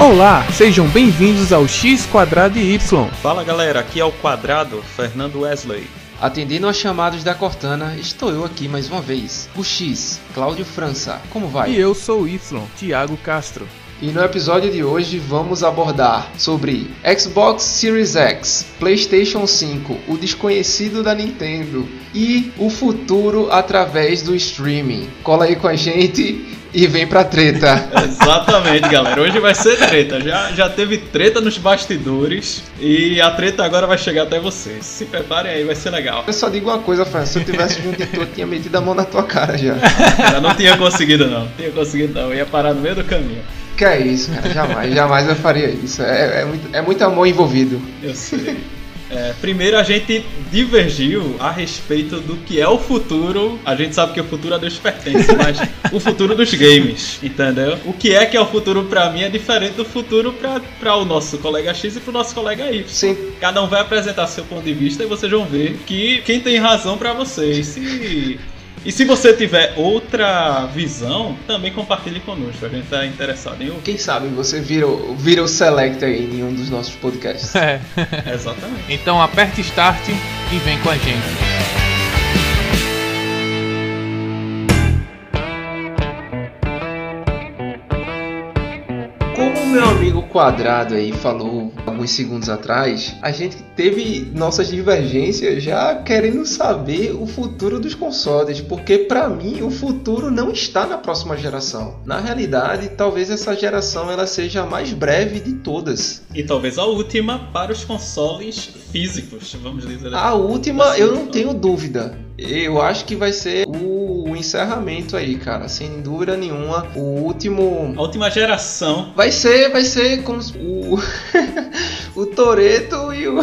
Olá, sejam bem-vindos ao X Quadrado e Y. Fala galera, aqui é o Quadrado, Fernando Wesley. Atendendo aos chamados da Cortana, estou eu aqui mais uma vez. O X, Cláudio França. Como vai? E eu sou o Y, Thiago Castro. E no episódio de hoje vamos abordar sobre Xbox Series X, PlayStation 5, o desconhecido da Nintendo e o futuro através do streaming. Cola aí com a gente e vem pra treta. Exatamente, galera. Hoje vai ser treta. Já, já teve treta nos bastidores e a treta agora vai chegar até vocês. Se preparem aí, vai ser legal. Eu só digo uma coisa, Fran. Se eu tivesse junto de tu, eu tinha metido a mão na tua cara já. Já não tinha conseguido, não. Não tinha conseguido, não. Eu ia parar no meio do caminho. Que é isso, cara. Jamais, jamais eu faria isso. É, é, muito, é muito amor envolvido. Eu sei. É, primeiro a gente divergiu a respeito do que é o futuro. A gente sabe que o futuro a Deus pertence, mas o futuro dos games, entendeu? O que é que é o futuro pra mim é diferente do futuro pra o nosso colega X e pro nosso colega Y. Sim. Cada um vai apresentar seu ponto de vista e vocês vão ver que quem tem razão pra vocês. Se e se você tiver outra visão, também compartilhe conosco. A gente está interessado em ouvir. Quem sabe você vira, o- vira o select aí em um dos nossos podcasts. É. Exatamente. Então aperte Start e vem com a gente. Quadrado aí falou alguns segundos atrás, a gente teve nossas divergências já querendo saber o futuro dos consoles, porque pra mim o futuro não está na próxima geração. Na realidade, talvez essa geração ela seja a mais breve de todas. E talvez a última para os consoles físicos, vamos dizer A assim. última eu não tenho dúvida. Eu acho que vai ser o encerramento aí, cara, sem dúvida nenhuma. O último A última geração. Vai ser, vai ser como o o Toreto e o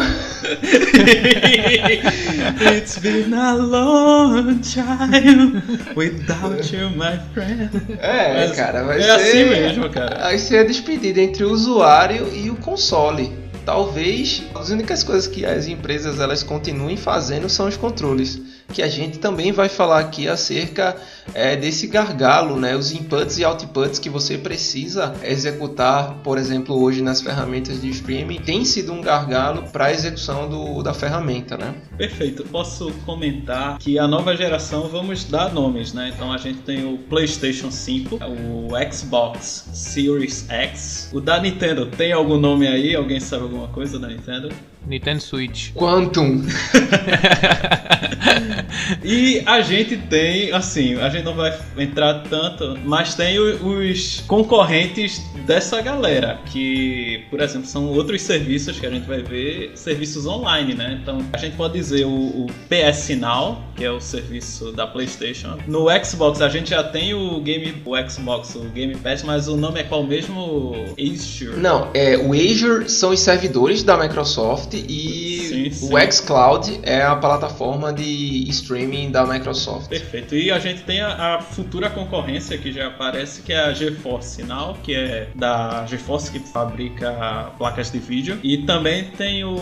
It's been a long time without you, my friend. É, Mas cara, vai é ser assim mesmo, cara. Vai ser a despedida entre o usuário e o console. Talvez as únicas coisas que as empresas elas continuem fazendo são os controles, que a gente também vai falar aqui acerca é, desse gargalo, né? Os inputs e outputs que você precisa executar, por exemplo, hoje nas ferramentas de streaming, tem sido um gargalo para a execução do, da ferramenta, né? Perfeito. Posso comentar que a nova geração vamos dar nomes, né? Então a gente tem o PlayStation 5, o Xbox Series X, o da Nintendo. Tem algum nome aí? Alguém sabe alguma coisa da Nintendo? Nintendo Switch. Quantum. E a gente tem, assim, a gente não vai entrar tanto, mas tem os concorrentes dessa galera, que, por exemplo, são outros serviços que a gente vai ver, serviços online, né? Então a gente pode dizer o, o PS Now, que é o serviço da PlayStation. No Xbox a gente já tem o Game, o Xbox, o Game Pass, mas o nome é qual mesmo? Azure. Não, é, o Azure são os servidores da Microsoft e Sim, sim. o xCloud é a plataforma de streaming da Microsoft. Perfeito. E a gente tem a, a futura concorrência que já aparece, que é a GeForce Now, que é da GeForce que fabrica placas de vídeo. E também tem o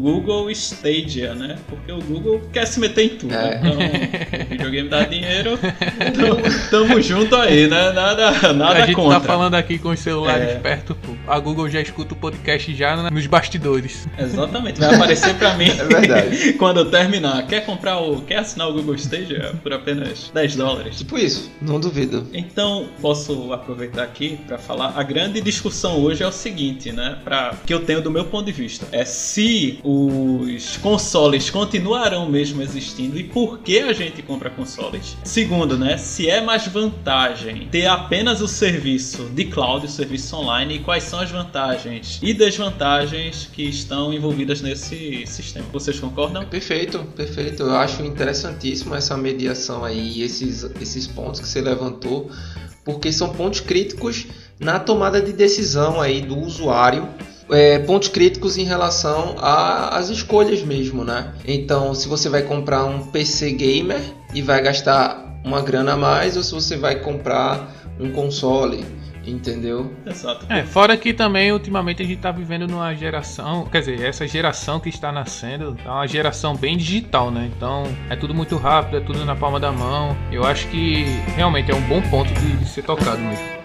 Google Stadia, né? Porque o Google quer se meter em tudo. É. Então, o videogame dá dinheiro. Tamo, tamo junto aí, né? Nada, nada a gente contra. tá falando aqui com os celulares É. perto. A Google já escuta o podcast já nos bastidores. Exatamente, vai aparecer pra mim É verdade. quando eu terminar. Quer comprar o. Quer assinar o Google Stadia por apenas 10 dólares? Tipo isso, não duvido. Então, posso aproveitar aqui para falar. A grande discussão hoje é o seguinte, né? Pra, que eu tenho do meu ponto de vista. É se os consoles continuarão mesmo existindo e por que a gente compra consoles. Segundo, né? Se é mais vantagem ter apenas o serviço de cloud, o serviço online, e quais são as vantagens e desvantagens que estão envolvidas nesse sistema. Vocês concordam? Perfeito, perfeito. Eu acho interessantíssimo essa mediação aí, esses, esses pontos que você levantou, porque são pontos críticos na tomada de decisão aí do usuário. É, pontos críticos em relação às escolhas mesmo, né? Então, se você vai comprar um PC gamer e vai gastar uma grana a mais, ou se você vai comprar um console, Entendeu? Exato. É, fora que também ultimamente a gente tá vivendo numa geração, quer dizer, essa geração que está nascendo é uma geração bem digital, né? Então é tudo muito rápido, é tudo na palma da mão. Eu acho que realmente é um bom ponto de, de ser tocado mesmo.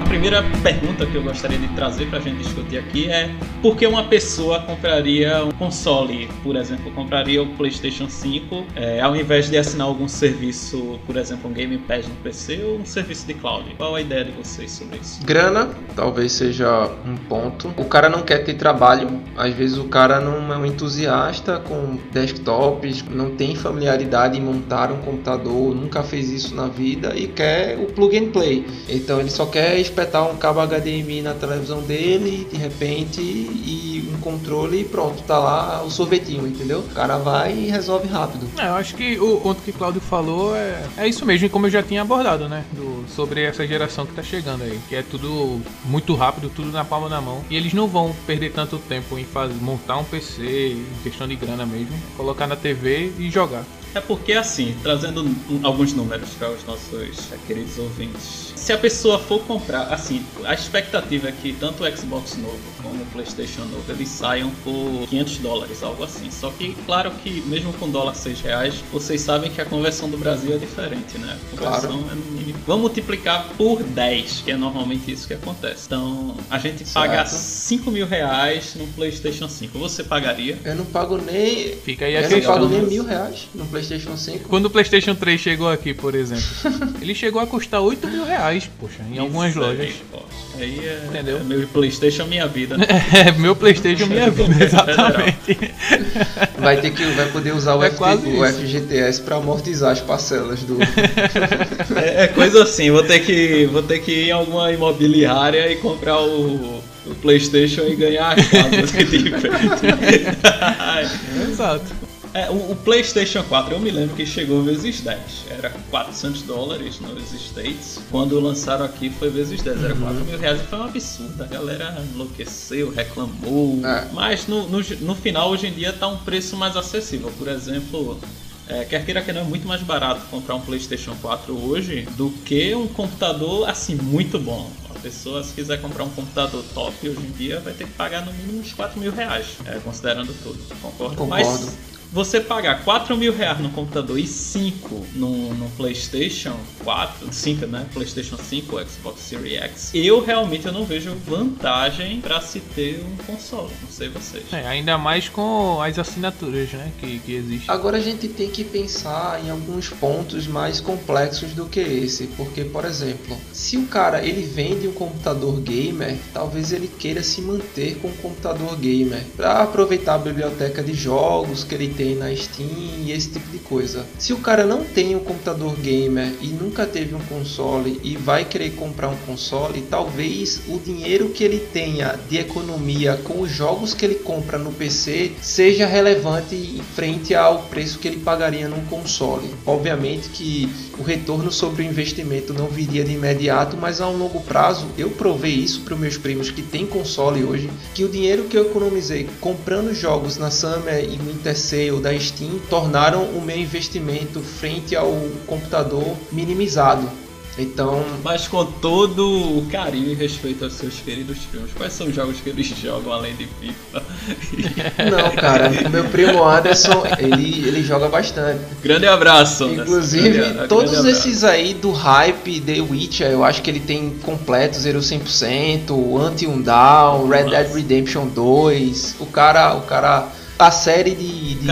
a primeira pergunta que eu gostaria de trazer para a gente discutir aqui é por que uma pessoa compraria um console, por exemplo, compraria o PlayStation 5 é, ao invés de assinar algum serviço, por exemplo, um Game Pass no PC ou um serviço de cloud? Qual a ideia de vocês sobre isso? Grana, talvez seja um ponto. O cara não quer ter trabalho, às vezes o cara não é um entusiasta com desktops, não tem familiaridade em montar um computador, nunca fez isso na vida e quer o plug and play. Então ele só quer espetar um cabo HDMI na televisão dele, de repente, e um controle e pronto, tá lá o sorvetinho, entendeu? O cara vai e resolve rápido. É, eu acho que o ponto que Claudio falou é, é isso mesmo, como eu já tinha abordado, né? Do, sobre essa geração que tá chegando aí, que é tudo muito rápido, tudo na palma da mão. E eles não vão perder tanto tempo em fazer, montar um PC, em questão de grana mesmo, colocar na TV e jogar. É porque, assim, trazendo alguns números para os nossos queridos ouvintes. Se a pessoa for comprar, assim, a expectativa é que tanto o Xbox novo como o PlayStation novo eles saiam por 500 dólares, algo assim. Só que, claro que mesmo com dólar 6 reais, vocês sabem que a conversão do Brasil é diferente, né? A conversão claro. é no mínimo. Vamos multiplicar por 10, que é normalmente isso que acontece. Então, a gente certo. paga 5 mil reais no PlayStation 5. Você pagaria? Eu não pago nem. Fica aí a Eu questão. não pago nem mil reais no PlayStation PlayStation 5. Quando o PlayStation 3 chegou aqui, por exemplo, ele chegou a custar 8 mil reais, poxa, em Isso algumas aí, lojas. Aí é, Entendeu? É meu PlayStation Minha Vida. É, meu PlayStation Minha Vida, exatamente. Vai ter que vai poder usar o, é FT, o FGTS para amortizar as parcelas do. é, é, coisa assim, vou ter que vou ter que ir em alguma imobiliária e comprar o o PlayStation e ganhar as casas que tem Exato. É, o, o, PlayStation 4 eu me lembro que chegou vezes 10. Era 400 dólares nos States. Quando lançaram aqui foi vezes 10. Era 4 mil reais e foi um absurdo. A galera enlouqueceu, reclamou. É. Mas no, no, no, final, hoje em dia, tá um preço mais acessível. Por exemplo. É, quer queira que não é muito mais barato comprar um PlayStation 4 hoje do que um computador assim muito bom A pessoa, se quiser comprar um computador top hoje em dia, vai ter que pagar no mínimo uns 4 mil reais, é, considerando tudo. Concordo? Concordo. Mas você pagar 4 mil reais no computador e 5 no, no PlayStation 4, 5, né? PlayStation 5, Xbox Series X, eu realmente eu não vejo vantagem para se ter um console. Não sei vocês. É, ainda mais com as assinaturas, né? Que, que existem. Agora a gente tem que pensar em alguns pontos mais complexos do que esse, porque, por exemplo, se o cara ele vende um computador gamer, talvez ele queira se manter com um computador gamer para aproveitar a biblioteca de jogos que ele tem na Steam e esse tipo de coisa. Se o cara não tem um computador gamer e nunca teve um console e vai querer comprar um console, talvez o dinheiro que ele tenha de economia com os jogos que ele compra no PC seja relevante em frente ao preço que ele pagaria num console. Obviamente que o retorno sobre o investimento não viria de imediato, mas a um longo prazo eu provei isso para os meus primos que têm console hoje, que o dinheiro que eu economizei comprando jogos na Summer e no Ou da Steam tornaram o meu investimento frente ao computador minimizado. Então. Mas com todo o carinho e respeito aos seus queridos primos, quais são os jogos que eles jogam além de FIFA? Não, cara, o meu primo Anderson, ele, ele joga bastante. Grande abraço, Inclusive, grande, todos grande esses aí do hype The Witcher, eu acho que ele tem completo, 0 100%, Until Down, Red Nossa. Dead Redemption 2. O cara, o cara a série de, de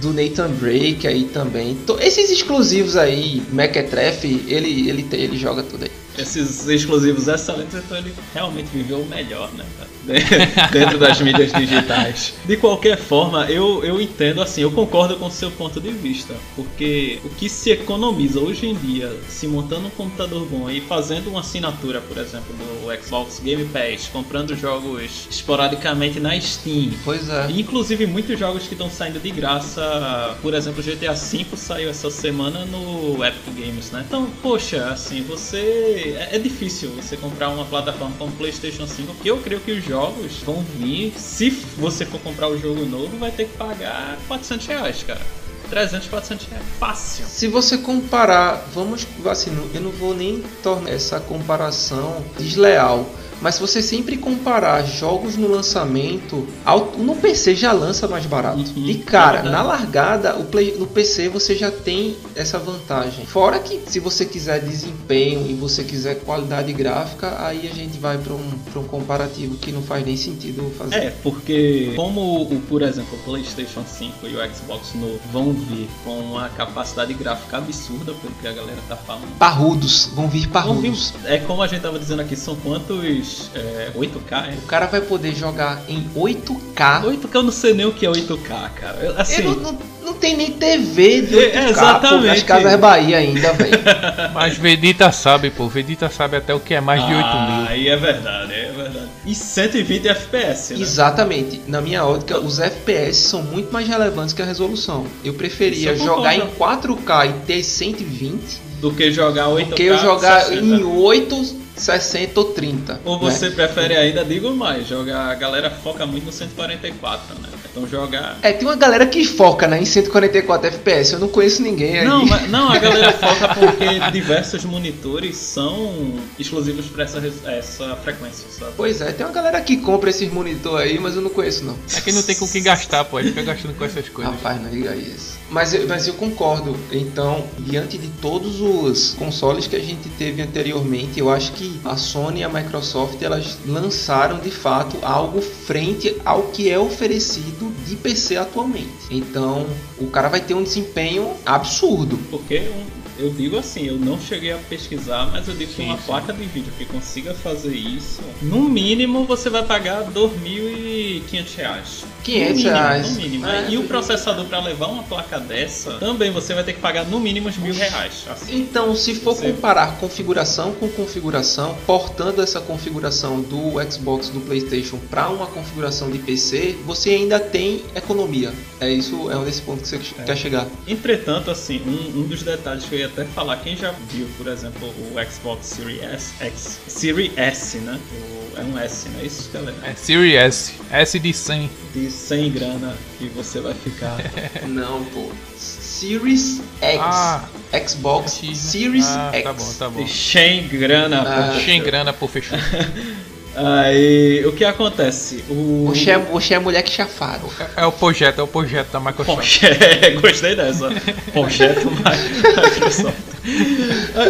do Nathan Drake aí também. Esses exclusivos aí, Mequetrefe, ele, ele, ele joga tudo aí. Esses exclusivos excelentes, então ele realmente viveu o melhor, né? dentro das mídias digitais. De qualquer forma, eu, eu entendo assim, eu concordo com o seu ponto de vista, porque o que se economiza hoje em dia, se montando um computador bom e fazendo uma assinatura, por exemplo, do Xbox Game Pass, comprando jogos esporadicamente na Steam. Pois é. Inclusive muitos jogos que estão saindo de graça, por exemplo, GTA V saiu essa semana no Epic Games, né? Então, poxa, assim, você é, é difícil você comprar uma plataforma como PlayStation 5, porque eu creio que os jogos jogos vão vir. Se você for comprar o jogo novo, vai ter que pagar 400 reais, cara. 300, 400 reais. Fácil. Se você comparar, vamos assim, eu não vou nem tornar essa comparação desleal. Mas se você sempre comparar jogos no lançamento, ao- no PC já lança mais barato. Uhum, e cara, é na largada, o play, no PC você já tem essa vantagem. Fora que se você quiser desempenho e você quiser qualidade gráfica, aí a gente vai para um, pra um comparativo que não faz nem sentido fazer. É, porque como, o, por exemplo, o PlayStation 5 e o Xbox novo vão vir com uma capacidade gráfica absurda, pelo que a galera tá falando. Parrudos, vão vir Vão vir- parrudos. é como a gente tava dizendo aqui, são quantos? É, 8K, é? O cara vai poder jogar em 8K. 8K eu não sei nem o que é 8K, cara. Eu- Assim, Eu não, não, não tem nem TV de 8K É, pô, exatamente. nas Casas Bahia ainda, velho. Mas Vegeta sabe, pô. Vegeta sabe até o que é mais de 8 ah, mil. Aí é verdade, é verdade. E 120 FPS, né? Exatamente. Na minha ótica, os FPS são muito mais relevantes que a resolução. Eu preferia eu jogar em concordo. 4K e ter 120 Do que jogar 8K. do que eu jogar 60. em 8, 60 ou 30. Ou né? você prefere ainda, digo mais, jogar. A galera foca muito no 144, né? Então jogar. É, tem uma galera que foca né, em 144 FPS. Eu não conheço ninguém aí. Não, mas- não, a galera foca porque diversos monitores são exclusivos para essa, essa frequência, sabe? Pois é, tem uma galera que compra esses monitor aí, mas eu não conheço não. É que não tem com o que gastar, pô. Ele fica gastando com essas coisas. Rapaz, não diga isso. Mas eu, mas eu concordo. Então, diante de todos os consoles que a gente teve anteriormente, eu acho que a Sony e a Microsoft elas lançaram de fato algo frente ao que é oferecido de PC atualmente. Então, o cara vai ter um desempenho absurdo. Porque eu digo assim, eu não cheguei a pesquisar, mas eu digo que Sim, uma sim. placa de vídeo que consiga fazer isso, no mínimo você vai pagar 2.500 reais. 500 no mínimo, reais. No mínimo. É. E o processador para levar uma placa dessa, também você vai ter que pagar no mínimo uns mil reais. Assim. Então, se for Você- comparar configuração com configuração, portando essa configuração do Xbox do PlayStation para uma configuração de PC, você ainda tem economia. É isso, é um desse ponto que você quer chegar. Entretanto, assim, um, um dos detalhes que eu ia até falar, quem já viu, por exemplo, o Xbox Series S, X, Series S, né? O- é um S, não é isso, galera? É Series S. S de 100. De 100 grana que você vai ficar. Não, pô. Series X. Ah, Xbox X, né? Series ah, X. Tá bom, tá bom. De 100 grana. Ah. pô. Sem grana, pô, fechou. Aí, o que acontece? O. Você é, é mulher que chafaram. É, é o projeto, é o projeto da Microsoft. Poxa, gostei dessa. Projeto Microsoft.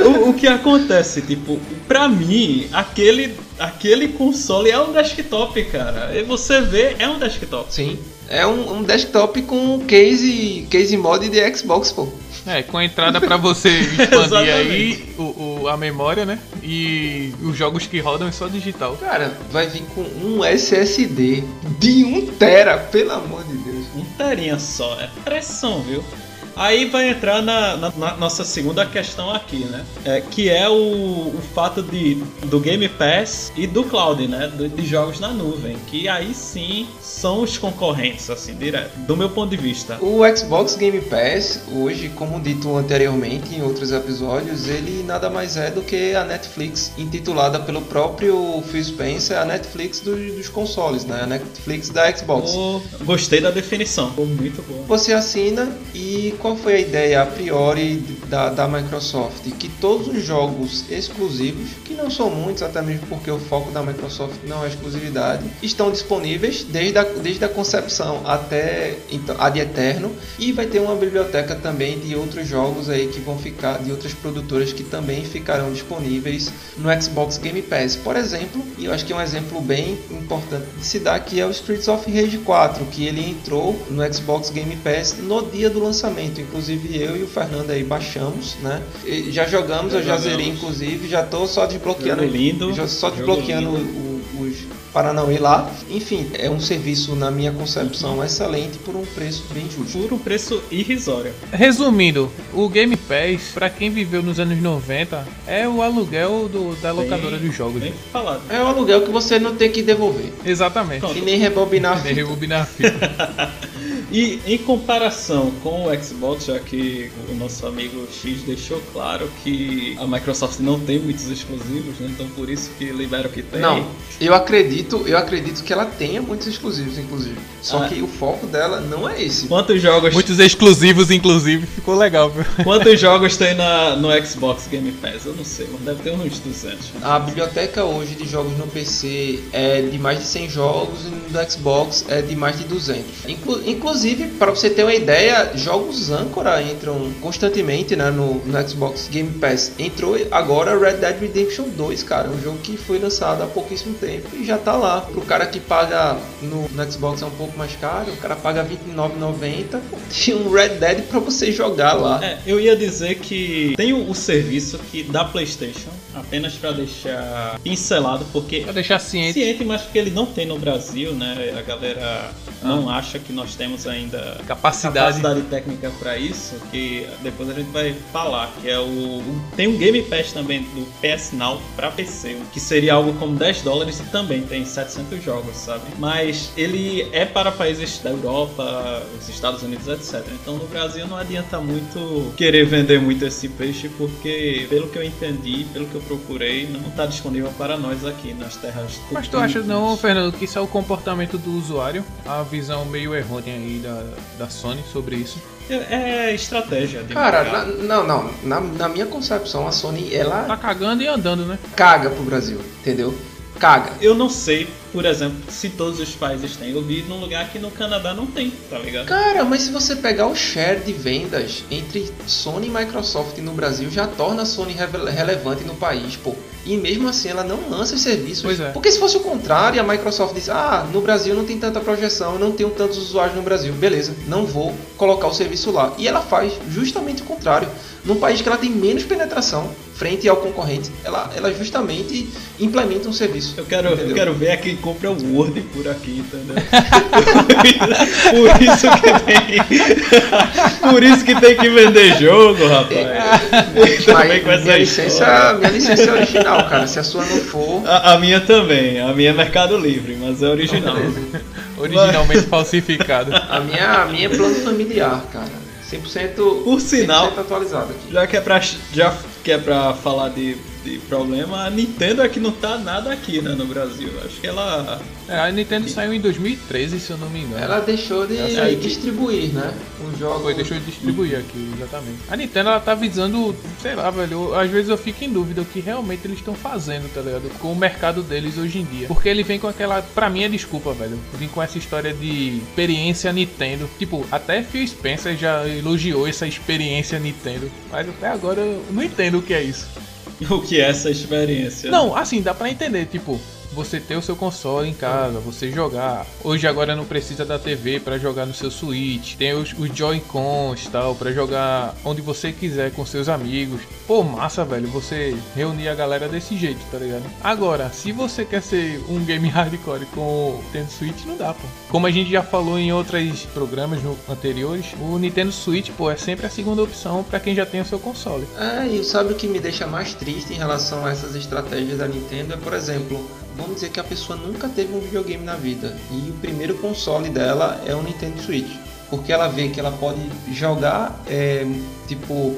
O, o que acontece, tipo, pra mim, aquele, aquele console é um desktop, cara. E você vê, é um desktop. Sim. É um, um desktop com case, case mod de Xbox, pô. É, com a entrada pra você expandir aí o, o- a memória, né? E os jogos que rodam é só digital. Cara, vai vir com um SSD de 1 tera, pelo amor de Deus. Um terinha só, é pressão, viu? Aí vai entrar na, na- na nossa segunda questão aqui, né? É, que é o, o fato de, do Game Pass e do Cloud, né? De, de jogos na nuvem. Que aí sim são os concorrentes, assim, direto. Do meu ponto de vista. O Xbox Game Pass, hoje, como dito anteriormente em outros episódios, ele nada mais é do que a Netflix, intitulada pelo próprio Phil Spencer, a Netflix dos, dos consoles, né? A Netflix da Xbox. Pô, gostei da definição. Ficou muito boa. Você assina e qual foi a ideia a priori da, da Microsoft? Que todos os jogos exclusivos, que não são muitos, até mesmo porque o foco da Microsoft não é exclusividade, estão disponíveis desde a, desde a concepção até então, a de Eterno e vai ter uma biblioteca também de outros jogos aí que vão ficar, de outras produtoras que também ficarão disponíveis no Xbox Game Pass. Por exemplo, e eu acho que é um exemplo bem importante de se dar que é o Streets of Rage 4, que ele entrou no Xbox Game Pass no dia do lançamento. Inclusive eu e o Fernando aí baixamos, né? E já jogamos, Já eu já jogamos. zerei inclusive, já tô só desbloqueando, Jogo lindo. já só Jogo desbloqueando lindo. o- os Paranauê lá. Enfim, é um serviço na minha concepção excelente por um preço bem justo. Por um preço irrisório. Resumindo, o Game Pass, pra quem viveu nos anos 90, é o aluguel do- da locadora Bem- dos jogos. Bem falado. É um aluguel que você não tem que devolver. Exatamente. Pronto. E nem rebobinar a Nem fita. rebobinar a fita. E em comparação com o Xbox, já que o nosso amigo X deixou claro que a Microsoft não tem muitos exclusivos, né? Então por isso que libera o que tem. Não, eu acredito, eu acredito que ela tenha muitos exclusivos, inclusive. Só Ah. que o foco dela não é esse. Quantos jogos, Muitos exclusivos, inclusive, ficou legal, viu? quantos jogos tem na, no Xbox Game Pass? Eu não sei, mas deve ter uns 200. A biblioteca hoje de jogos no PC é de mais de 100 jogos e no Xbox é de mais de 200. Inclu- inclusive, para você ter uma ideia, jogos âncora entram constantemente né, no, no Xbox Game Pass. Entrou agora Red Dead Redemption 2, cara, um jogo que foi lançado há pouquíssimo tempo e já tá lá. Pro cara que paga no, no Xbox é um pouco mais caro, o cara paga R$29,90, tem um Red Dead para você jogar lá. É, eu ia dizer que tem o, o serviço que da PlayStation, apenas pra deixar pincelado, porque Pra deixar ciente. ciente, mas porque ele não tem no Brasil, né? A galera não acha que nós temos ainda Capacidade. capacidade técnica pra isso, que depois a gente vai falar, que é o, o- tem um Game Pass também do PS Now pra PC, que seria algo como 10 dólares e também tem 700 jogos, sabe? Mas ele é para países da Europa, os Estados Unidos, etc. Então no Brasil não adianta muito querer vender muito esse peixe, porque pelo que eu entendi, pelo que eu procurei, não está disponível para nós aqui nas terras Mas tu acha não, Fernando, que isso é o comportamento do usuário? A visão meio errônea aí da, da Sony sobre isso? É, é estratégia Cara, na- não, não. Na, na minha concepção, a Sony ela Tá cagando e andando, né? caga pro Brasil, entendeu? Caga. Eu não sei, por exemplo, se todos os países têm. Eu vi num lugar que no Canadá não tem, tá ligado? Cara, mas se você pegar o share de vendas entre Sony e Microsoft no Brasil, já torna a Sony relevante no país, pô. E mesmo assim ela não lança os serviços. Pois é. Porque se fosse o contrário, a Microsoft diz: Ah, no Brasil não tem tanta projeção, não tenho tantos usuários no Brasil. Beleza, não vou colocar o serviço lá. E ela faz justamente o contrário. Num país que ela tem menos penetração frente ao concorrente, ela, ela justamente implementa um serviço. Eu quero, eu quero ver a quem compra o Word por aqui, entendeu? por isso que tem. Por isso que tem que vender jogo, rapaz. Também com essa minha história. licença, minha licença é original, cara. Se a sua não for. A, a minha também, a minha é Mercado Livre, mas é original. Originalmente falsificado. A minha, a minha é plano familiar, cara. 100%, Por sinal- 100% atualizado aqui. Já que é pra, já que é pra falar de, de problema, a Nintendo é que não tá nada aqui, né, no Brasil. Acho que ela. É, a Nintendo saiu em 2013, se eu não me engano. Ela deixou de que- distribuir, né? Os jogos. Foi, deixou de distribuir aqui, exatamente. A Nintendo, ela tá visando, sei lá, velho, eu- às vezes eu fico em dúvida o que realmente eles estão fazendo, tá ligado? Com o mercado deles hoje em dia. Porque ele vem com aquela, pra mim é desculpa, velho, vem com essa história de experiência Nintendo. Tipo, até Phil Spencer já elogiou essa experiência Nintendo. Mas até agora eu não entendo o que é isso. O que é essa experiência? Não, assim, dá pra entender, tipo, você ter o seu console em casa, você jogar. Hoje agora não precisa da TV pra jogar no seu Switch. Tem os, os Joy-Cons tal, pra jogar onde você quiser com seus amigos. Pô, massa, velho, você reunir a galera desse jeito, tá ligado? Agora, se você quer ser um game hardcore com o Nintendo Switch, não dá, pô. Como a gente já falou em outros programas no- anteriores, o Nintendo Switch, pô, é sempre a segunda opção pra quem já tem o seu console. É, e sabe o que me deixa mais triste em relação a essas estratégias da Nintendo? É, por exemplo, vamos dizer que a pessoa nunca teve um videogame na vida e o primeiro console dela é o Nintendo Switch. Porque ela vê que ela pode jogar, é, tipo,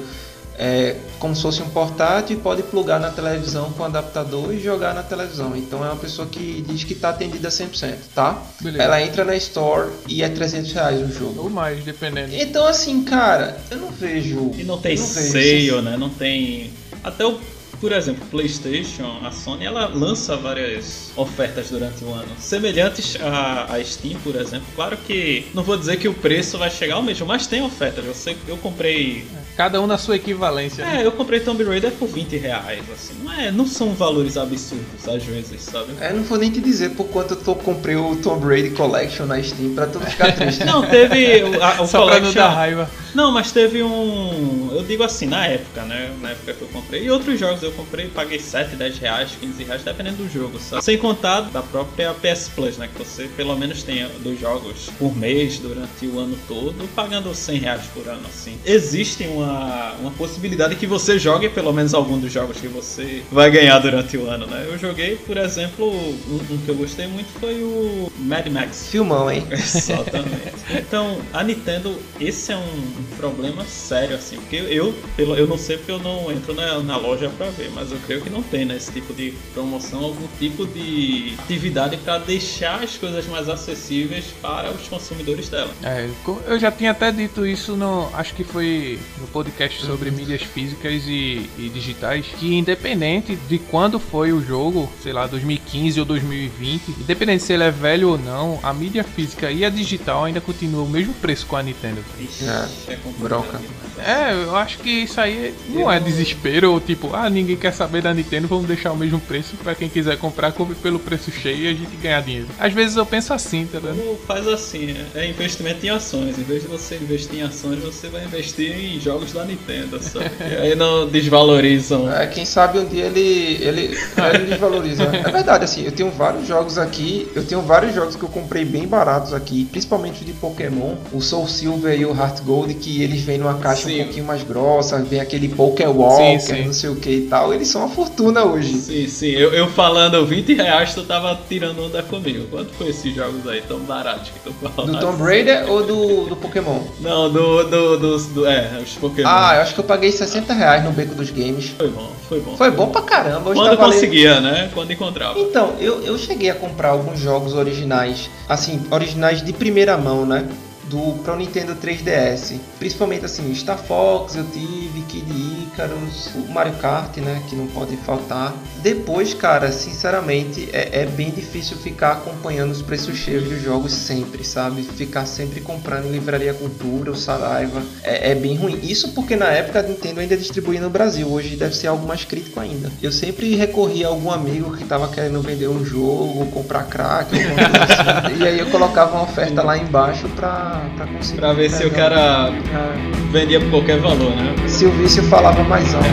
é, como se fosse um portátil e pode plugar na televisão com adaptador e jogar na televisão. Então é uma pessoa que diz que está atendida 100%, tá? Beleza. Ela entra na Store e é 300 reais o jogo. Ou mais, dependendo. Então assim, cara, eu não vejo... E não tem não vejo sale, né? Não tem. Até o. Por exemplo, PlayStation, a Sony, ela lança várias ofertas durante o ano, semelhantes à, à Steam, por exemplo. Claro que não vou dizer que o preço vai chegar ao mesmo, mas tem ofertas. Eu sei que eu comprei Cada um na sua equivalência. né? É, eu comprei Tomb Raider por 20 reais, assim. Não, é, não são valores absurdos, às vezes, sabe? É, não vou nem te dizer por quanto eu tô, comprei o Tomb Raider Collection na Steam pra tu ficar triste. Não, teve o, a, o Só pra não Collection... dar raiva. Não, mas teve um... Eu digo assim, na época, né? Na época que eu comprei. E outros jogos eu comprei, paguei 7, 10 reais, 15 reais, dependendo do jogo, sabe? Sem contar da própria PS Plus, né? Que você pelo menos tem dois jogos por mês durante o ano todo, pagando 100 reais por ano, assim. Existe uma, uma possibilidade que você jogue pelo menos algum dos jogos que você vai ganhar durante o ano, né? Eu joguei, por exemplo, um, um que eu gostei muito foi o Mad Max. Filmão, hein? Exatamente. então, a Nintendo, esse é um, problema sério, assim, porque eu, pelo, eu não sei porque eu não entro na, na loja para ver, mas eu creio que não tem, né, esse tipo de promoção, algum tipo de atividade para deixar as coisas mais acessíveis para os consumidores dela. É, eu já tinha até dito isso no, acho que foi no podcast sobre mídias físicas e, e digitais, que independente de quando foi o jogo, sei lá, 2015 ou 2020, independente se ele é velho ou não, a mídia física e a digital ainda continua o mesmo preço com a Nintendo. Ixi, É, é demais. É, eu acho que isso aí não é desespero ou tipo, ah, ninguém quer saber da Nintendo, vamos deixar o mesmo preço pra quem quiser comprar, compre pelo preço cheio e a gente ganhar dinheiro. Às vezes eu penso assim, tá vendo? Ou faz assim, é investimento em ações. Em vez de você investir em ações, você vai investir em jogos da Nintendo, sabe? E aí não desvalorizam. É, quem sabe um dia ele, ele, ele desvaloriza. É verdade, assim, eu tenho vários jogos aqui, eu tenho vários jogos que eu comprei bem baratos aqui, principalmente de Pokémon, o Soul Silver e o Heart Gold, que eles vêm numa caixa Sim. um pouquinho mais grossa, vem aquele Pokéwalker, não sei o que e tal, eles são uma fortuna hoje. Sim, sim. Eu, eu falando 20 reais, tu tava tirando onda comigo. Quanto foi esses jogos aí tão baratos que tu falou? Do Tomb Raider ou do, do Pokémon? Não, do, do, dos- do, É, os Pokémon. Ah, eu acho que eu paguei 60 reais no Beco dos Games. Foi bom, foi bom. Foi bom pra caramba, hoje Quando tá conseguia, né? Quando encontrava. Então, eu, eu cheguei a comprar alguns jogos originais, assim, originais de primeira mão, né? Do pro Nintendo 3DS. Principalmente assim, Star Fox eu tive, Kid Icarus, o Mario Kart, né? Que não pode faltar. Depois, cara, sinceramente, é, é bem difícil ficar acompanhando os preços cheios dos jogos sempre, sabe? Ficar sempre comprando em Livraria Cultura ou Saraiva. É, é bem ruim. Isso porque na época a Nintendo ainda distribuía no Brasil. Hoje deve ser algo mais crítico ainda. Eu sempre recorria a algum amigo que tava querendo vender um jogo, comprar crack, assim. E aí eu colocava uma oferta lá embaixo pra, pra conseguir. Pra ver se o cara É, vendia por qualquer valor, né? se o vício falava mais alto.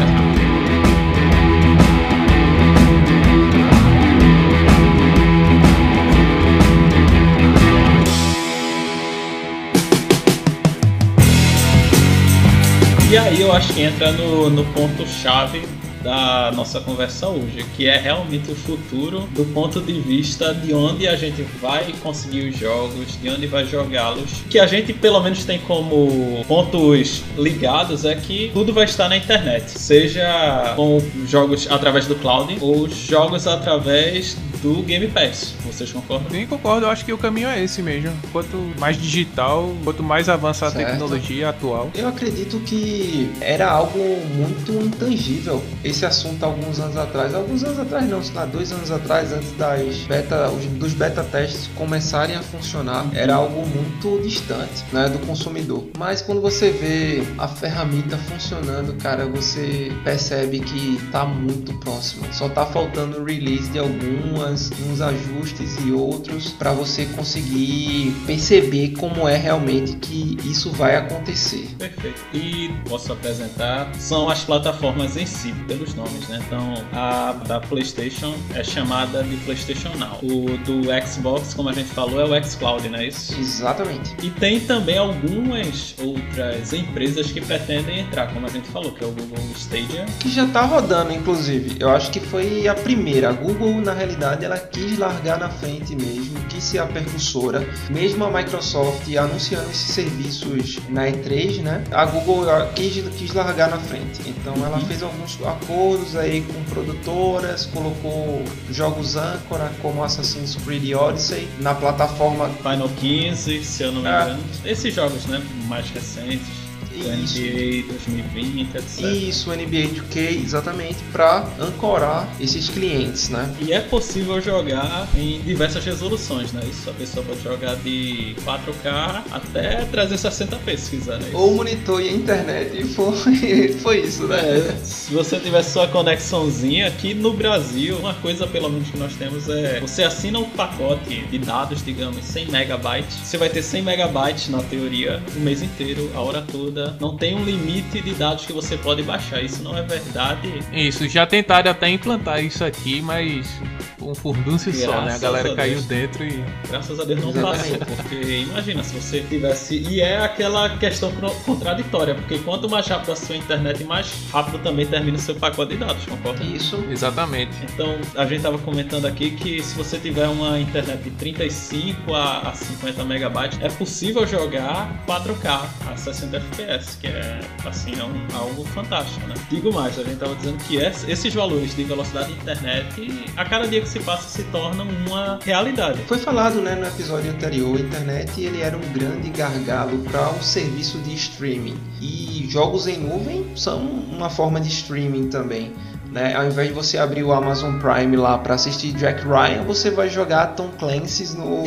E aí eu acho que entra no, no ponto-chave da nossa conversa hoje, que é realmente o futuro do ponto de vista de onde a gente vai conseguir os jogos, de onde vai jogá-los. Que a gente pelo menos tem como pontos ligados é que tudo vai estar na internet, seja com jogos através do cloud ou jogos através do Game Pass. Vocês concordam? Bem concordo, eu acho que o caminho é esse mesmo. Quanto mais digital, quanto mais avança a tecnologia atual. Eu acredito que era algo muito intangível esse assunto alguns anos atrás. Alguns anos atrás não, sei lá, dois anos atrás, antes das beta, os- dos beta testes começarem a funcionar, era algo muito distante né, do consumidor. Mas quando você vê a ferramenta funcionando, cara, você percebe que tá muito próximo. Só tá faltando o release de uns ajustes e outros para você conseguir perceber como é realmente que isso vai acontecer. Perfeito. E posso apresentar são as plataformas em si, pelos nomes, né? Então, a da PlayStation é chamada de PlayStation Now. O do Xbox, como a gente falou, é o xCloud, não é isso? Exatamente. E tem também algumas outras empresas que pretendem entrar, como a gente falou, que é o Google Stadia. Que já tá rodando, inclusive. Eu acho que foi a primeira. A Google, na realidade, ela quis largar na frente mesmo, quis ser a percussora. Mesmo a Microsoft anunciando esses serviços na E3, né? A Google ah, quis, quis largar na frente. Então ela Uhum. fez alguns acordos aí com produtoras, colocou jogos âncora como Assassin's Creed Odyssey na plataforma Final 15, se eu não me Ah. engano. Esses jogos, né? Mais recentes. Isso. NBA 2020, etc. Isso, NBA 2K, exatamente, para ancorar esses clientes, né? E é possível jogar em diversas resoluções, né? Isso a pessoa pode jogar de 4K até 360p se quiser, né? Ou monitor e a internet, e foi, foi isso, né? É, se você tiver sua conexãozinha aqui no Brasil, uma coisa pelo menos que nós temos é você assina um pacote de dados, digamos, 100 megabytes. Você vai ter 100 megabytes na teoria o mês inteiro, a hora toda, não tem um limite de dados que você pode baixar. Isso não é verdade. Isso, já tentaram até implantar isso aqui, mas um furdúncio só, né? A galera a caiu dentro e. Graças a Deus não passou, porque imagina se você tivesse. E é aquela questão contraditória, porque quanto mais rápido a sua internet, mais rápido também termina o seu pacote de dados, concorda? Isso. Exatamente. Então, a gente tava comentando aqui que se você tiver uma internet de 35 a, a 50 megabytes, é possível jogar 4K a 60 FPS, que é assim, é um, algo fantástico, né? Digo mais, a gente tava dizendo que esses valores de velocidade de internet, a cada dia que se passa, se tornam uma realidade. Foi falado, né, no episódio anterior, a internet ele era um grande gargalo para o serviço de streaming. E jogos em nuvem são uma forma de streaming também. Né? Ao invés de você abrir o Amazon Prime lá para assistir Jack Ryan, você vai jogar Tom Clancy's no,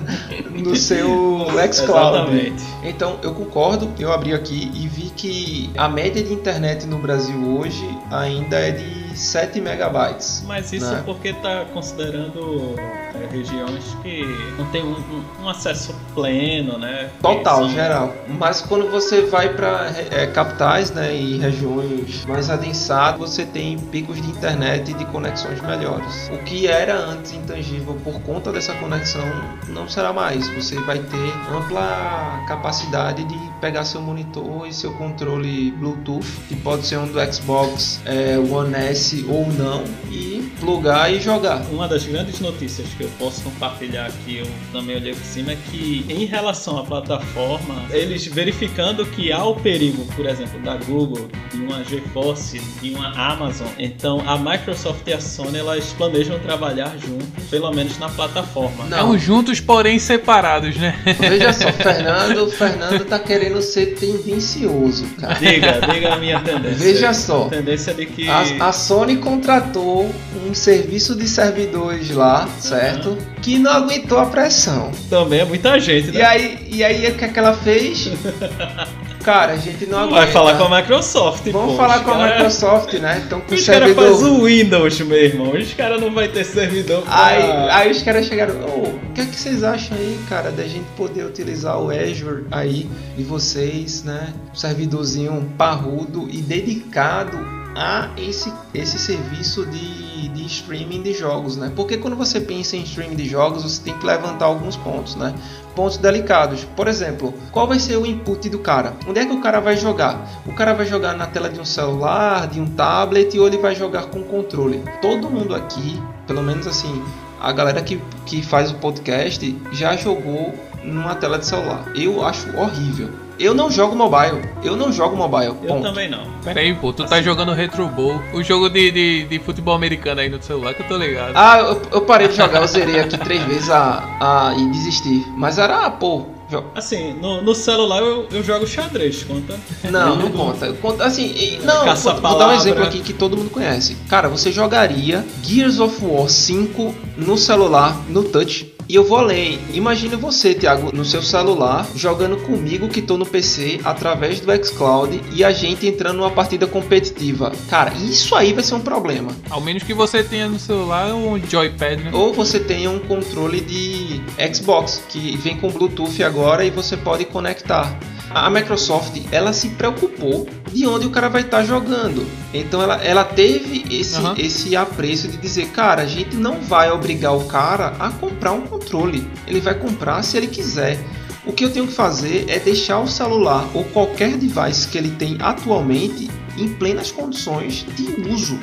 no seu xCloud. Então eu concordo, eu abri aqui e vi que a média de internet no Brasil hoje ainda é de 7 megabytes. Mas isso né? porque está considerando é, regiões que não tem um, um, acesso pleno, né? Total, são... geral. Mas quando você vai para é, capitais né, e regiões mais adensadas, você tem picos de internet e de conexões melhores. O que era antes intangível por conta dessa conexão não será mais. Você vai ter ampla capacidade de pegar seu monitor e seu controle Bluetooth, que pode ser um do Xbox é, One S ou não e plugar e jogar. Uma das grandes notícias que eu posso compartilhar aqui, eu também olhei por cima, é que em relação à plataforma, eles verificando que há o perigo, por exemplo, da Google, de uma GeForce, de uma Amazon, então a Microsoft e a Sony elas planejam trabalhar juntos, pelo menos na plataforma. Não, juntos, porém separados, né? Veja só, Fernando, Fernando tá querendo ser tendencioso, cara. Diga, diga a minha tendência. Veja só. A tendência de que a, a Sony contratou um serviço de servidores lá, certo? Que não aguentou a pressão. Também é muita gente, né? E aí, e aí o que, é que ela fez? Cara, a gente não aguenta. Vai falar com a Microsoft, Vamos pô, falar com a Microsoft, né? Então com os servidor... caras fazem o Windows, meu irmão. Os caras não vai ter servidor pra... Aí, aí os caras chegaram, oh, o que é que vocês acham aí, cara, da gente poder utilizar o Azure aí e vocês, né? Um servidorzinho parrudo e dedicado a esse, esse serviço de, de streaming de jogos, né? Porque quando você pensa em streaming de jogos, você tem que levantar alguns pontos, né? Pontos delicados. Por exemplo, qual vai ser o input do cara? Onde é que o cara vai jogar? O cara vai jogar na tela de um celular, de um tablet ou ele vai jogar com controle? Todo mundo aqui, pelo menos assim, a galera que, que faz o podcast já jogou numa tela de celular. Eu acho horrível. Eu não jogo mobile. Eu não jogo mobile. Eu também não. Pera aí, pô. Tu tá assim. tá jogando Retro Bowl. O jogo de, de, de, futebol americano aí no celular que eu tô ligado. Ah, eu, eu parei de jogar. Eu zerei aqui três vezes a, a, e desisti. Mas era, pô, Assim, no, no celular eu, eu, jogo xadrez, conta? Não, não conta. conta assim, não, vou, vou, dar um exemplo aqui que todo mundo conhece. Cara, você jogaria Gears of War 5 no celular, no touch, e eu vou além. Imagine você, Thiago, no seu celular, jogando comigo que tô no PC através do xCloud e a gente entrando numa partida competitiva. Cara, isso aí vai ser um problema. Ao menos que você tenha no celular um joypad, né? Ou você tenha um controle de Xbox que vem com Bluetooth agora e você pode conectar a Microsoft ela se preocupou de onde o cara vai estar tá jogando. Então ela, ela teve esse, uhum. esse apreço de dizer, cara, a gente não vai obrigar o cara a comprar um controle. Ele vai comprar se ele quiser. O que eu tenho que fazer é deixar o celular ou qualquer device que ele tem atualmente em plenas condições de uso.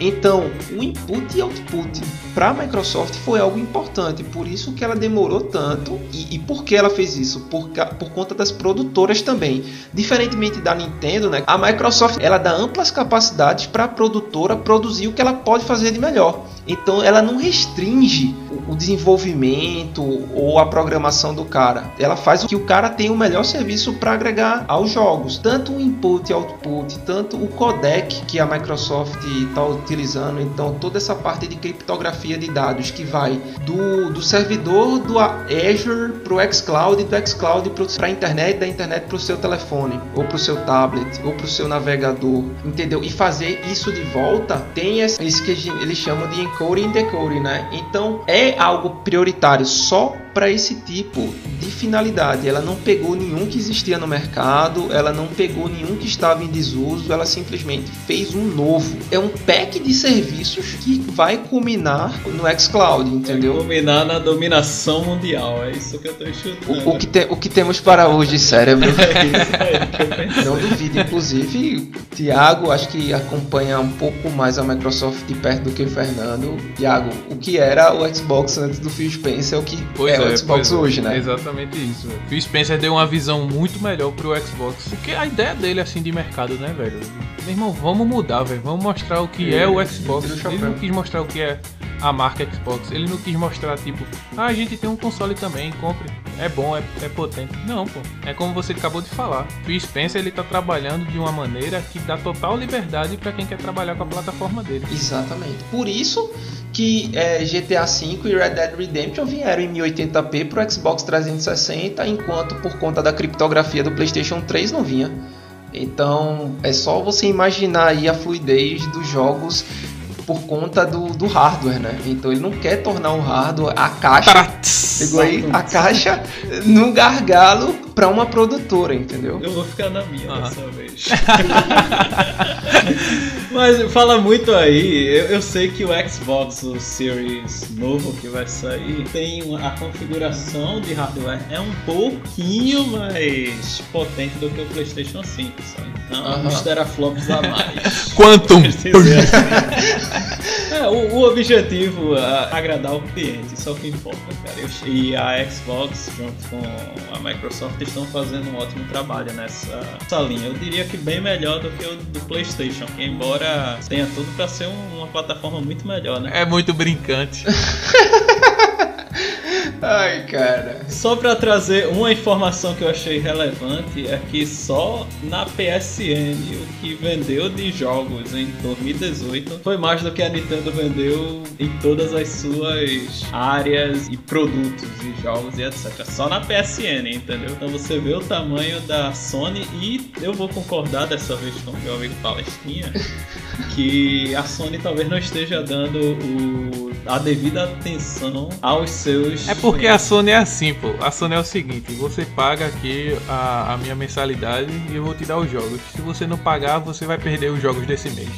Então, o input e output para a Microsoft foi algo importante, por isso que ela demorou tanto e, e por que ela fez isso? Por, por conta das produtoras também. Diferentemente da Nintendo, né, a Microsoft ela dá amplas capacidades para a produtora produzir o que ela pode fazer de melhor. Então, ela não restringe o desenvolvimento ou a programação do cara. Ela faz o que o cara tem o melhor serviço para agregar aos jogos, tanto o input e output, tanto o codec que a Microsoft está utilizando, então toda essa parte de criptografia de dados que vai do, do servidor do Azure para o xCloud do xCloud para a internet, da internet para o seu telefone ou para o seu tablet ou para o seu navegador, entendeu? E fazer isso de volta tem isso que eles chamam de encoding e decoding, né? Então é algo prioritário só para esse tipo de finalidade. Ela não pegou nenhum que existia no mercado, ela não pegou nenhum que estava em desuso, ela simplesmente fez um novo. É um pack de serviços que vai culminar no xCloud, entendeu? Vai culminar na dominação mundial, é isso que eu tô chutando. O, o que, te, o que temos para hoje, cérebro? é isso aí que eu pensei. Não duvido, inclusive, Tiago, acho que acompanha um pouco mais a Microsoft de perto do que o Fernando. Tiago, o que era o Xbox antes do Phil Spencer é o que pois é, é o Xbox hoje, né? exatamente isso. O Phil Spencer deu uma visão muito melhor pro Xbox. Porque a ideia dele, assim, de mercado, né, velho? Meu irmão, vamos mudar, velho. Vamos mostrar o que é, é o Xbox. Ele não quis mostrar o que é a marca Xbox. Ele não quis mostrar, tipo, ah, a gente tem um console também, compre. É bom, é, é potente. Não, pô. É como você acabou de falar. Phil Spencer, ele tá trabalhando de uma maneira que dá total liberdade para quem quer trabalhar com a plataforma dele. Exatamente. Por isso que é, GTA V e Red Dead Redemption vieram em 1080p pro Xbox 360, enquanto por conta da criptografia do PlayStation 3 não vinha. Então é só você imaginar aí a fluidez dos jogos por conta do, do hardware, né? Então ele não quer tornar o hardware, a caixa, pegou aí, a caixa no gargalo para uma produtora, entendeu? Eu vou ficar na minha ah. dessa vez. Mas fala muito aí, eu, eu, sei que o Xbox o Series novo que vai sair tem a configuração de hardware é um pouquinho mais potente do que o PlayStation 5, sabe? Então, uh -huh. uns teraflops a mais. Quantum! é, o, o, objetivo é agradar o cliente, isso é o que importa, cara. Eu, e a Xbox, junto com a Microsoft, estão fazendo um ótimo trabalho nessa, nessa linha. Eu diria que bem melhor do que o do PlayStation, que embora tenha tudo para ser um, uma plataforma muito melhor, né? É muito brincante. Ai, cara. Só para trazer uma informação que eu achei relevante é que só na PSN o que vendeu de jogos em 2018 foi mais do que a Nintendo vendeu em todas as suas áreas e produtos e jogos e etc. Só na PSN, entendeu? Então você vê o tamanho da Sony e eu vou concordar dessa vez com o meu amigo Palestinha que a Sony talvez não esteja dando o, a devida atenção aos seus. É porque a Sony é assim, pô. A Sony é o seguinte: você paga aqui a, a minha mensalidade e eu vou te dar os jogos. Se você não pagar, você vai perder os jogos desse mês.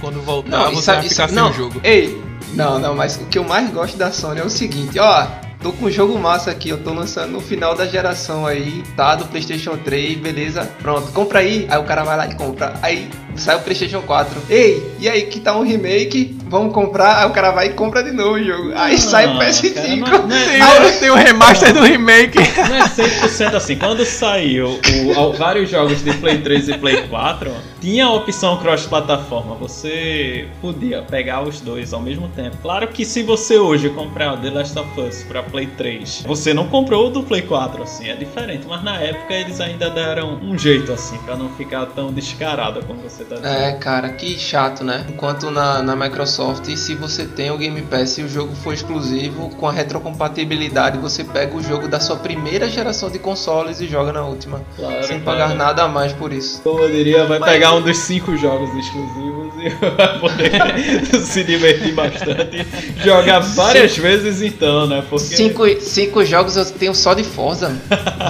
Quando voltar, não, você isso, vai ficar isso, sem não, o jogo. Ei, não, não, mas o que eu mais gosto da Sony é o seguinte: ó, tô com um jogo massa aqui, eu tô lançando no final da geração aí, tá? Do PlayStation 3, beleza? Pronto, compra aí. Aí o cara vai lá e compra. Aí sai o PlayStation 4. Ei, e aí que tá um remake? Vamos comprar? Aí o cara vai e compra de novo o jogo. Aí ah, sai o PS5. Cara, não, não é, tem, tem o remaster do remake. Não é 100% assim. Quando saiu o, vários jogos de Play 3 e Play 4, tinha a opção cross-plataforma. Você podia pegar os dois ao mesmo tempo. Claro que se você hoje comprar o The Last of Us pra Play 3, você não comprou o do Play 4, assim, é diferente. Mas na época eles ainda deram um jeito, assim, pra não ficar tão descarado como você tá. É, cara, que chato, né? Enquanto na, na Microsoft, se você tem o Game Pass e o jogo for exclusivo, com a retrocompatibilidade, você pega o jogo da sua primeira geração de consoles e joga na última. Claro, sem pagar cara. nada a mais por isso. Como eu diria, vai Mas... pegar um dos cinco jogos exclusivos vai poder se divertir bastante. Jogar várias cinco... vezes então, né? Porque... Cinco, cinco jogos eu tenho só de Forza.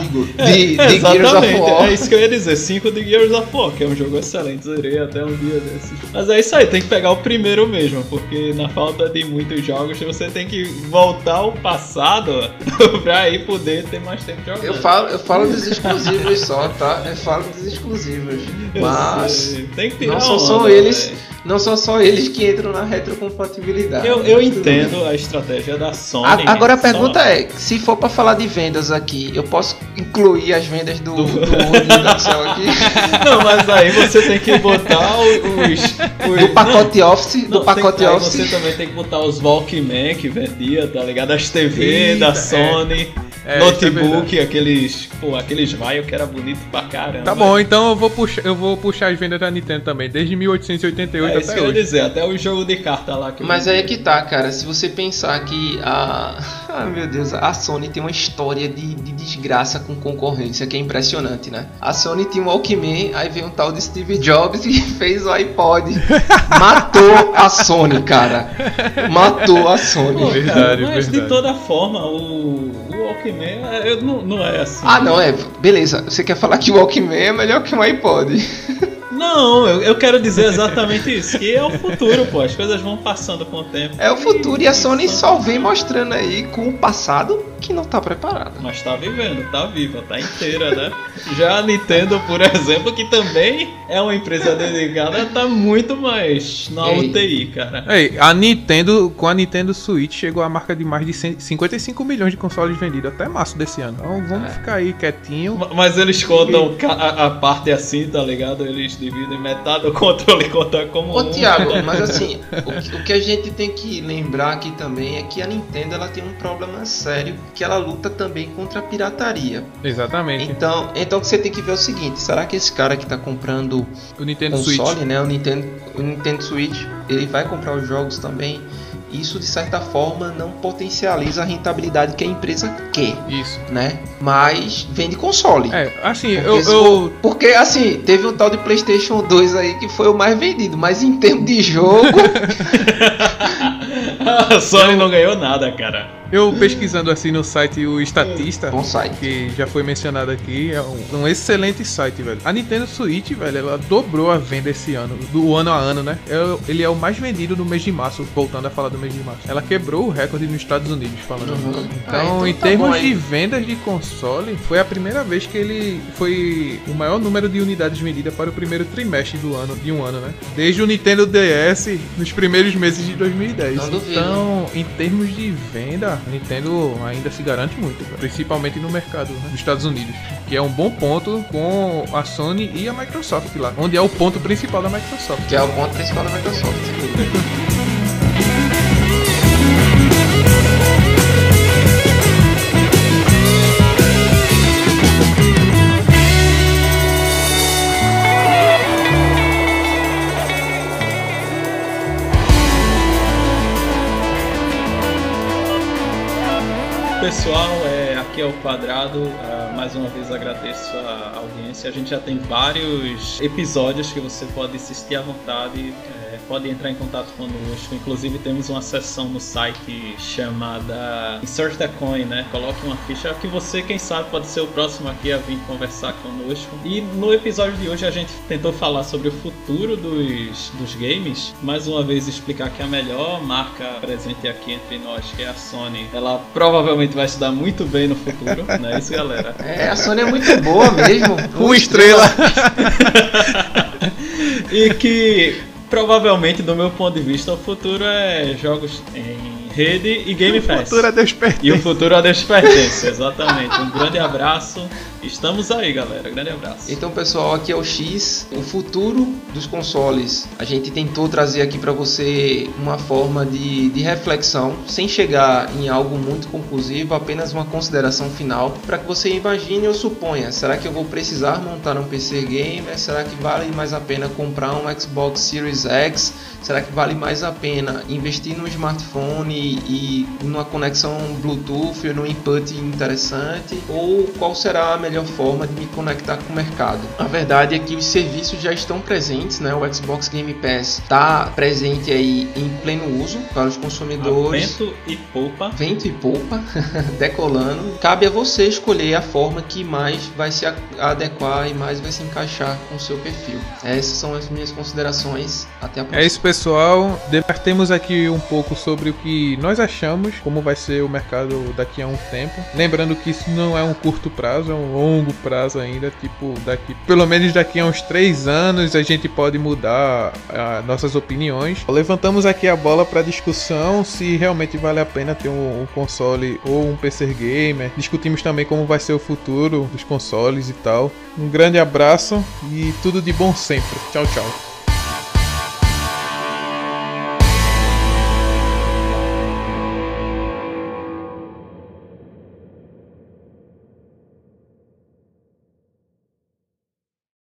Digo, de, de Gears of War. É isso que eu ia dizer, cinco de Gears of War, que é um jogo excelente, zerei até um dia desses. Mas é isso aí, tem que pegar o primeiro mesmo, porque na falta de muitos jogos você tem que voltar ao passado pra aí poder ter mais tempo jogando. Eu falo, eu falo dos exclusivos só, tá? Eu falo dos exclusivos. Mas tem que não são só eles. Não são só eles que entram na retrocompatibilidade. Eu, eu entendo a estratégia da Sony. A, agora a pergunta só... é, se for para falar de vendas aqui, eu posso incluir as vendas do, do... do aqui? Não, mas aí você tem que botar os... os do pacote não, Office, não, do pacote tem, Office. Você também tem que botar os Walkman que vendia, tá ligado? As TV Eita, da é. Sony. É. É, é notebook, verdade. aqueles, pô, aqueles raio que era bonito pra caramba. Tá bom, então eu vou puxar, eu vou puxar as vendas da Nintendo também, desde 1888 É isso que até eu ia dizer, até o jogo de carta lá que Mas aí é que tá, cara. Se você pensar que a. Ah, meu Deus, a Sony tem uma história de, de desgraça com concorrência que é impressionante, né? A Sony tinha um Walkman, aí veio um tal de Steve Jobs e fez o iPod. Matou a Sony, cara. Matou a Sony. Pô, cara, Verdade, mas de verdade. toda forma, o, o Walkman é- não, não é assim. Ah, não, é. Beleza, você quer falar que o Walkman é melhor que um iPod? Não, eu, eu quero dizer exatamente isso, que é o futuro, pô. As coisas vão passando com o tempo. É o futuro e a Sony só vem mostrando aí com o passado que não tá preparada. Mas tá vivendo, tá viva, tá inteira, né? Já a Nintendo, por exemplo, que também é uma empresa dedicada, tá muito mais na Ei. UTI, cara. Ei, a Nintendo, com a Nintendo Switch, chegou à marca de mais de 100 55 milhões de consoles vendidos até março desse ano. Então vamos É. ficar aí quietinho. Ma- Mas eles contam a, a parte assim, tá ligado? Eles dividem metade do controle conta como Ô um. Thiago, mas assim, o que, o que a gente tem que lembrar aqui também é que a Nintendo ela tem um problema sério, que ela luta também contra a pirataria. Exatamente. Então, então o que você tem que ver é o seguinte, será que esse cara que está comprando O Nintendo console, Switch. né, o Nintendo, o Nintendo Switch, ele vai comprar os jogos também? Isso de certa forma não potencializa a rentabilidade que a empresa quer, Isso. né? Mas vende console. É, assim, Porque, eu, eu, porque, assim, teve um tal de PlayStation 2 aí que foi o mais vendido, mas em termos de jogo, a Sony não ganhou nada, cara. Eu pesquisando assim no site o Estatista, bom site. que já foi mencionado aqui, é um, um excelente site, velho. A Nintendo Switch, velho, ela dobrou a venda esse ano, do ano a ano, né? É- ele é o mais vendido no mês de março, voltando a falar do mês de março. Ela quebrou o recorde nos Estados Unidos, falando. Uhum. Então, Ah, então em tá termos bom de vendas de console, foi a primeira vez que ele foi o maior número de unidades vendidas para o primeiro trimestre do ano, de um ano, né? Desde o Nintendo DS nos primeiros meses de 2010. Não duvido. então, em termos de venda, a Nintendo ainda se garante muito, cara. principalmente no mercado né, dos Estados Unidos, que é um bom ponto com a Sony e a Microsoft lá, onde é o ponto principal da Microsoft. Que é o ponto principal da Microsoft. Pessoal, aqui é o Quadrado. ah, mais uma vez agradeço a audiência. A gente já tem vários episódios que você pode assistir à vontade. é, pode entrar em contato conosco. Inclusive temos uma seção no site chamada Insert the Coin, né? Coloque uma ficha que você, quem sabe, pode ser o próximo aqui a vir conversar conosco. E no episódio de hoje a gente tentou falar sobre o futuro dos, dos games. Mais uma vez explicar que a melhor marca presente aqui entre nós, que é a Sony, ela provavelmente vai se dar muito bem no futuro, não é isso, galera? É, a Sony é muito boa mesmo. Uma estrela. E que provavelmente, do meu ponto de vista, o futuro é jogos em rede e Game Pass. Futura Deus pertence. E o futuro a Deus pertence, exatamente. Um grande abraço. Estamos aí, galera. Grande abraço. Então, pessoal, aqui é o X, o futuro dos consoles. A gente tentou trazer aqui para você uma forma de, de reflexão, sem chegar em algo muito conclusivo, apenas uma consideração final, para que você imagine ou suponha: será que eu vou precisar montar um PC gamer? Será que vale mais a pena comprar um Xbox Series X? Será que vale mais a pena investir num smartphone e numa conexão Bluetooth ou num input interessante? Ou qual será a melhor forma de me conectar com o mercado? A verdade é que os serviços já estão presentes, né? O Xbox Game Pass está presente aí em pleno uso para os consumidores. Vento e poupa. Vento e polpa decolando. Cabe a você escolher a forma que mais vai se adequar e mais vai se encaixar com o seu perfil. Essas são as minhas considerações. Até a próxima. É isso, pessoal. Debatemos aqui um pouco sobre o que nós achamos, como vai ser o mercado daqui a um tempo. Lembrando que isso não é um curto prazo, é um longo prazo ainda. Tipo, daqui, pelo menos daqui a uns três anos, a gente pode mudar ah, nossas opiniões. Levantamos aqui a bola para discussão se realmente vale a pena ter um, um console ou um PC gamer. Discutimos também como vai ser o futuro dos consoles e tal. Um grande abraço e tudo de bom sempre. Tchau, tchau.